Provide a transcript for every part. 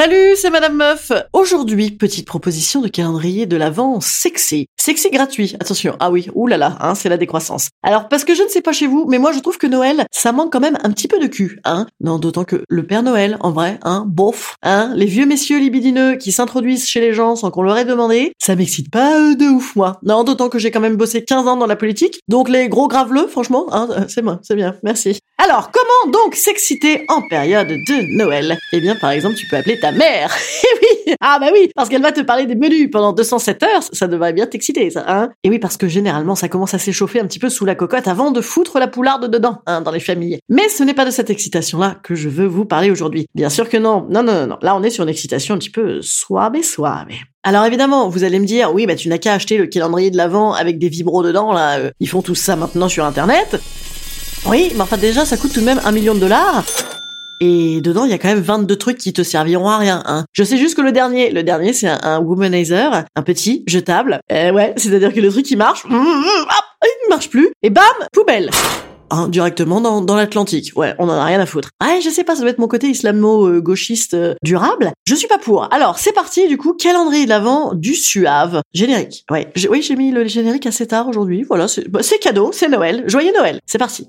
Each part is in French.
Salut, c'est Madame Meuf. Aujourd'hui, petite proposition de calendrier de l'Avent sexy. Sexy gratuit, attention. Ah oui, oulala, hein, c'est la décroissance. Alors, parce que je ne sais pas chez vous, mais moi je trouve que Noël, ça manque quand même un petit peu de cul, hein. Non, d'autant que le Père Noël, en vrai, hein, bof, hein, les vieux messieurs libidineux qui s'introduisent chez les gens sans qu'on leur ait demandé, ça m'excite pas euh, de ouf, moi. Non, d'autant que j'ai quand même bossé 15 ans dans la politique, donc les gros graveleux, franchement, hein, euh, c'est moi, c'est bien, merci. Alors, comment donc s'exciter en période de Noël? Eh bien, par exemple, tu peux appeler ta mère. Eh oui Ah bah oui, parce qu'elle va te parler des menus pendant 207 heures, ça devrait bien t'exciter, ça, hein Et oui, parce que généralement, ça commence à s'échauffer un petit peu sous la cocotte avant de foutre la poularde dedans, hein, dans les familles. Mais ce n'est pas de cette excitation-là que je veux vous parler aujourd'hui. Bien sûr que non. Non, non, non, non. Là, on est sur une excitation un petit peu suave, suave. Alors évidemment, vous allez me dire, oui, bah tu n'as qu'à acheter le calendrier de l'Avent avec des vibros dedans, là. euh, Ils font tout ça maintenant sur Internet. Oui, mais enfin déjà, ça coûte tout de même un million de dollars. Et dedans, il y a quand même 22 trucs qui te serviront à rien. Hein. Je sais juste que le dernier, le dernier, c'est un, womanizer, un petit, jetable. Euh, ouais, c'est-à-dire que le truc, il marche, hop, il ne marche plus, et bam, poubelle. Hein, directement dans, dans l'Atlantique. Ouais, on en a rien à foutre. Ouais, je sais pas, ça doit être mon côté islamo-gauchiste euh, durable. Je suis pas pour. Alors, c'est parti, du coup, calendrier de l'avant du Suave. Générique. Ouais, oui, j'ai mis le générique assez tard aujourd'hui. Voilà, c'est bah, c'est cadeau, c'est Noël. Joyeux Noël. C'est parti.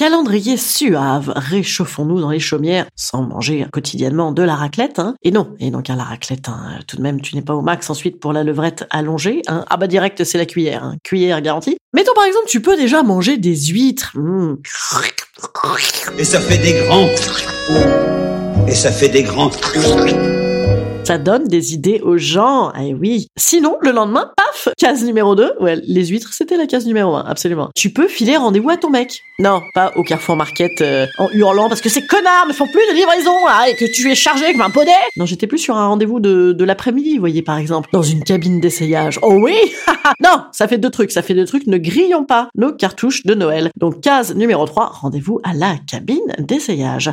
Calendrier suave, réchauffons-nous dans les chaumières sans manger quotidiennement de la raclette. Hein. Et non, et donc hein, la raclette, hein, tout de même, tu n'es pas au max ensuite pour la levrette allongée. Hein. Ah bah direct, c'est la cuillère, cuillère garantie. Mettons par exemple, tu peux déjà manger des huîtres. Mmh. Et ça fait des grands. Et ça fait des grands. Ça donne des idées aux gens. Eh oui. Sinon, le lendemain, paf, case numéro 2. Ouais, les huîtres, c'était la case numéro 1, absolument. Tu peux filer rendez-vous à ton mec. Non, pas au Carrefour Market euh, en hurlant parce que ces connards ne font plus de livraison là, et que tu es chargé comme un poney. Non, j'étais plus sur un rendez-vous de, de l'après-midi, vous voyez, par exemple. Dans une cabine d'essayage. Oh oui Non, ça fait deux trucs, ça fait deux trucs. Ne grillons pas nos cartouches de Noël. Donc, case numéro 3, rendez-vous à la cabine d'essayage.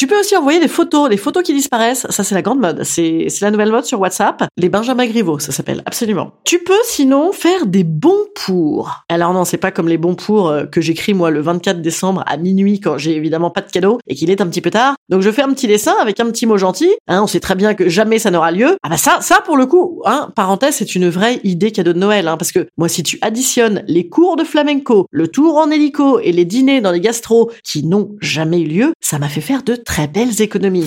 Tu peux aussi envoyer des photos, des photos qui disparaissent. Ça, c'est la grande mode. C'est, la nouvelle mode sur WhatsApp. Les Benjamin Griveaux, ça s'appelle. Absolument. Tu peux sinon faire des bons pour. Alors non, c'est pas comme les bons pour euh, que j'écris moi le 24 décembre à minuit quand j'ai évidemment pas de cadeau et qu'il est un petit peu tard. Donc je fais un petit dessin avec un petit mot gentil. Hein, on sait très bien que jamais ça n'aura lieu. Ah bah ça, ça pour le coup, hein, parenthèse, c'est une vraie idée cadeau de Noël. Hein, parce que moi, si tu additionnes les cours de flamenco, le tour en hélico et les dîners dans les gastros qui n'ont jamais eu lieu, ça m'a fait faire de très belles économies.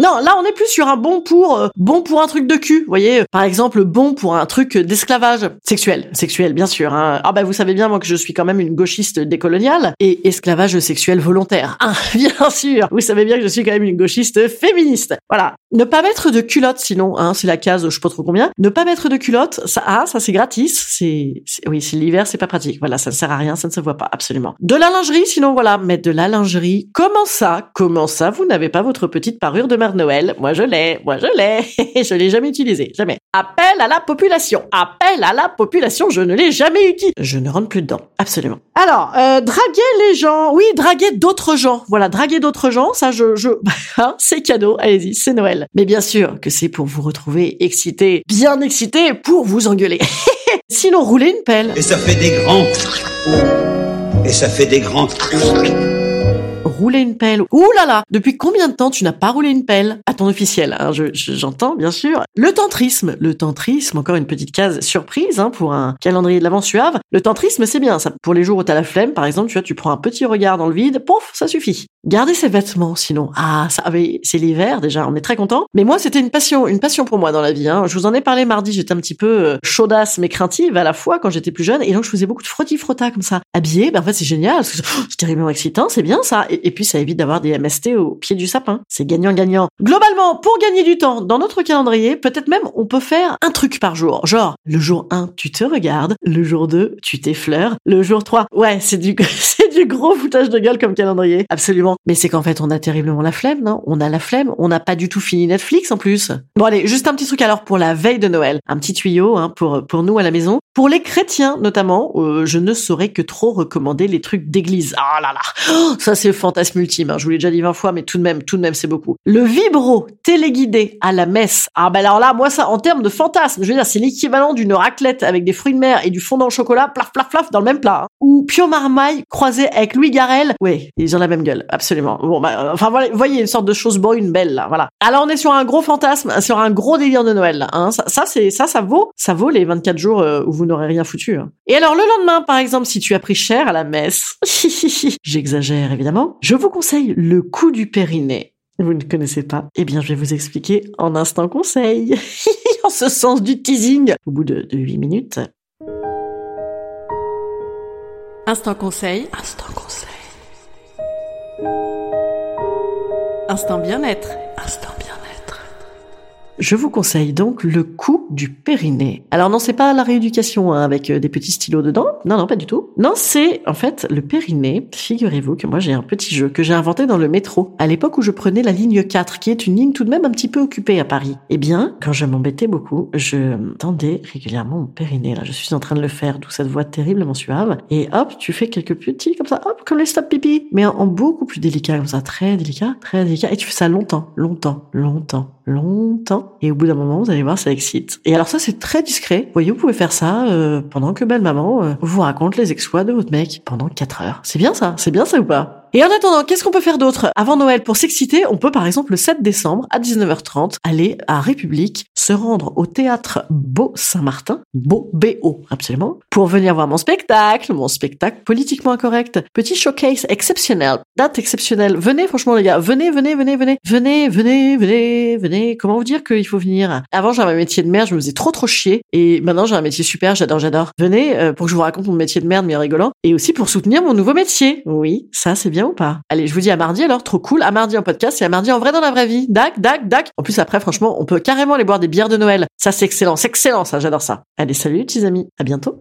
Non, là on est plus sur un bon pour euh, bon pour un truc de cul, vous voyez. Par exemple, bon pour un truc d'esclavage sexuel, sexuel bien sûr. Hein. Ah bah vous savez bien moi que je suis quand même une gauchiste décoloniale et esclavage sexuel volontaire. Ah bien sûr. Vous savez bien que je suis quand même une gauchiste féministe. Voilà. Ne pas mettre de culotte sinon, hein, c'est la case, je sais pas trop combien. Ne pas mettre de culotte, ça, ah, ça c'est gratis. C'est, oui, c'est l'hiver, c'est pas pratique. Voilà, ça ne sert à rien, ça ne se voit pas absolument. De la lingerie, sinon voilà, mettre de la lingerie. Comment ça Comment ça Vous n'avez pas votre petite parure de Noël Moi je l'ai, moi je l'ai. je l'ai jamais utilisée, jamais. Appel à la population. Appel à la population. Je ne l'ai jamais utilisé. Je ne rentre plus dedans, absolument. Alors, euh, draguer les gens. Oui, draguer d'autres gens. Voilà, draguer d'autres gens. Ça, je, je, hein, c'est cadeau. Allez-y, c'est Noël. Mais bien sûr que c'est pour vous retrouver excité, bien excité, pour vous engueuler. Sinon, rouler une pelle. Et ça fait des grands. Et ça fait des grands. Rouler une pelle. Ouh là là, depuis combien de temps tu n'as pas roulé une pelle? À ton officiel, hein, je- je- j'entends bien sûr. Le tantrisme, le tantrisme, encore une petite case surprise hein, pour un calendrier de l'avant suave. Le tantrisme, c'est bien. Pour les jours où t'as la flemme, par exemple, tu vois, tu prends un petit regard dans le vide, pouf, ça suffit. Garder ses vêtements, sinon, ah, ça, ah c'est l'hiver déjà, on est très content. Mais moi, c'était une passion, une passion pour moi dans la vie. Hein. Je vous en ai parlé mardi, j'étais un petit peu euh, chaudasse mais craintive à la fois quand j'étais plus jeune, et donc je faisais beaucoup de frotti-frotta comme ça. Habillé, ben en fait c'est génial, que c'est terriblement excitant, c'est bien ça. Et puis ça évite d'avoir des MST au pied du sapin. C'est gagnant-gagnant. Globalement, pour gagner du temps dans notre calendrier, peut-être même on peut faire un truc par jour. Genre, le jour 1, tu te regardes, le jour 2, tu t'effleures, le jour 3, ouais, c'est du, gros foutage de gueule comme calendrier. Absolument. Mais c'est qu'en fait, on a terriblement la flemme, non? On a la flemme. On n'a pas du tout fini Netflix en plus. Bon allez, juste un petit truc alors pour la veille de Noël. Un petit tuyau, hein, pour, pour nous à la maison. Pour les chrétiens notamment, euh, je ne saurais que trop recommander les trucs d'église. Ah là là, Oh, ça c'est fantasme ultime. hein. Je vous l'ai déjà dit 20 fois, mais tout de même, tout de même, c'est beaucoup. Le vibro téléguidé à la messe. Ah ben alors là, moi ça, en termes de fantasme, je veux dire, c'est l'équivalent d'une raclette avec des fruits de mer et du fondant au chocolat, plaf plaf plaf dans le même plat. hein. Ou Pio Marmaille croisé avec Louis Garrel. Oui, ils ont la même gueule, absolument. Bon, bah, euh, enfin voilà, voyez une sorte de chose brune belle là, voilà. Alors on est sur un gros fantasme, sur un gros délire de Noël. Hein. Ça, ça c'est ça, ça vaut, ça vaut les 24 jours euh, où vous n'aurez rien foutu. hein. Et alors le lendemain, par exemple, si tu as pris cher à la messe, j'exagère évidemment, je vous conseille le coup du périnée. Vous ne connaissez pas? Eh bien, je vais vous expliquer en instant conseil. en ce sens du teasing. Au bout de, de 8 minutes. Instant conseil. Instant conseil. Instant bien-être. Instant bien-être. Je vous conseille donc le coup du périnée. Alors non, c'est pas la rééducation hein, avec euh, des petits stylos dedans. Non, non, pas du tout. Non, c'est en fait le périnée. Figurez-vous que moi j'ai un petit jeu que j'ai inventé dans le métro à l'époque où je prenais la ligne 4, qui est une ligne tout de même un petit peu occupée à Paris. Eh bien, quand je m'embêtais beaucoup, je tendais régulièrement mon périnée. Là, je suis en train de le faire, d'où cette voix terriblement suave. Et hop, tu fais quelques petits comme ça, hop, comme les stop pipi, mais en, en beaucoup plus délicat comme ça, très délicat, très délicat. Et tu fais ça longtemps, longtemps, longtemps, longtemps. Et au bout d'un moment, vous allez voir, ça excite. Et alors ça, c'est très discret. Vous voyez, vous pouvez faire ça euh, pendant que belle maman euh, vous raconte les exploits de votre mec pendant 4 heures. C'est bien ça, c'est bien ça ou pas? Et en attendant, qu'est-ce qu'on peut faire d'autre? Avant Noël, pour s'exciter, on peut par exemple le 7 décembre à 19h30 aller à République, se rendre au théâtre Beau Saint-Martin, Beau B-O, absolument, pour venir voir mon spectacle, mon spectacle politiquement incorrect, petit showcase exceptionnel, date exceptionnelle. Venez, franchement les gars, venez, venez, venez, venez, venez, venez, venez, venez. Comment vous dire qu'il faut venir? Avant, j'avais un métier de merde, je me faisais trop trop chier, et maintenant j'ai un métier super, j'adore, j'adore. Venez euh, pour que je vous raconte mon métier de merde, mais en rigolant, et aussi pour soutenir mon nouveau métier. Oui, ça c'est bien ou pas? Allez, je vous dis à mardi alors, trop cool. À mardi en podcast et à mardi en vrai dans la vraie vie. Dac, dac, dac. En plus après, franchement, on peut carrément aller boire des bières de Noël. Ça c'est excellent, c'est excellent ça, j'adore ça. Allez, salut petits amis, à bientôt.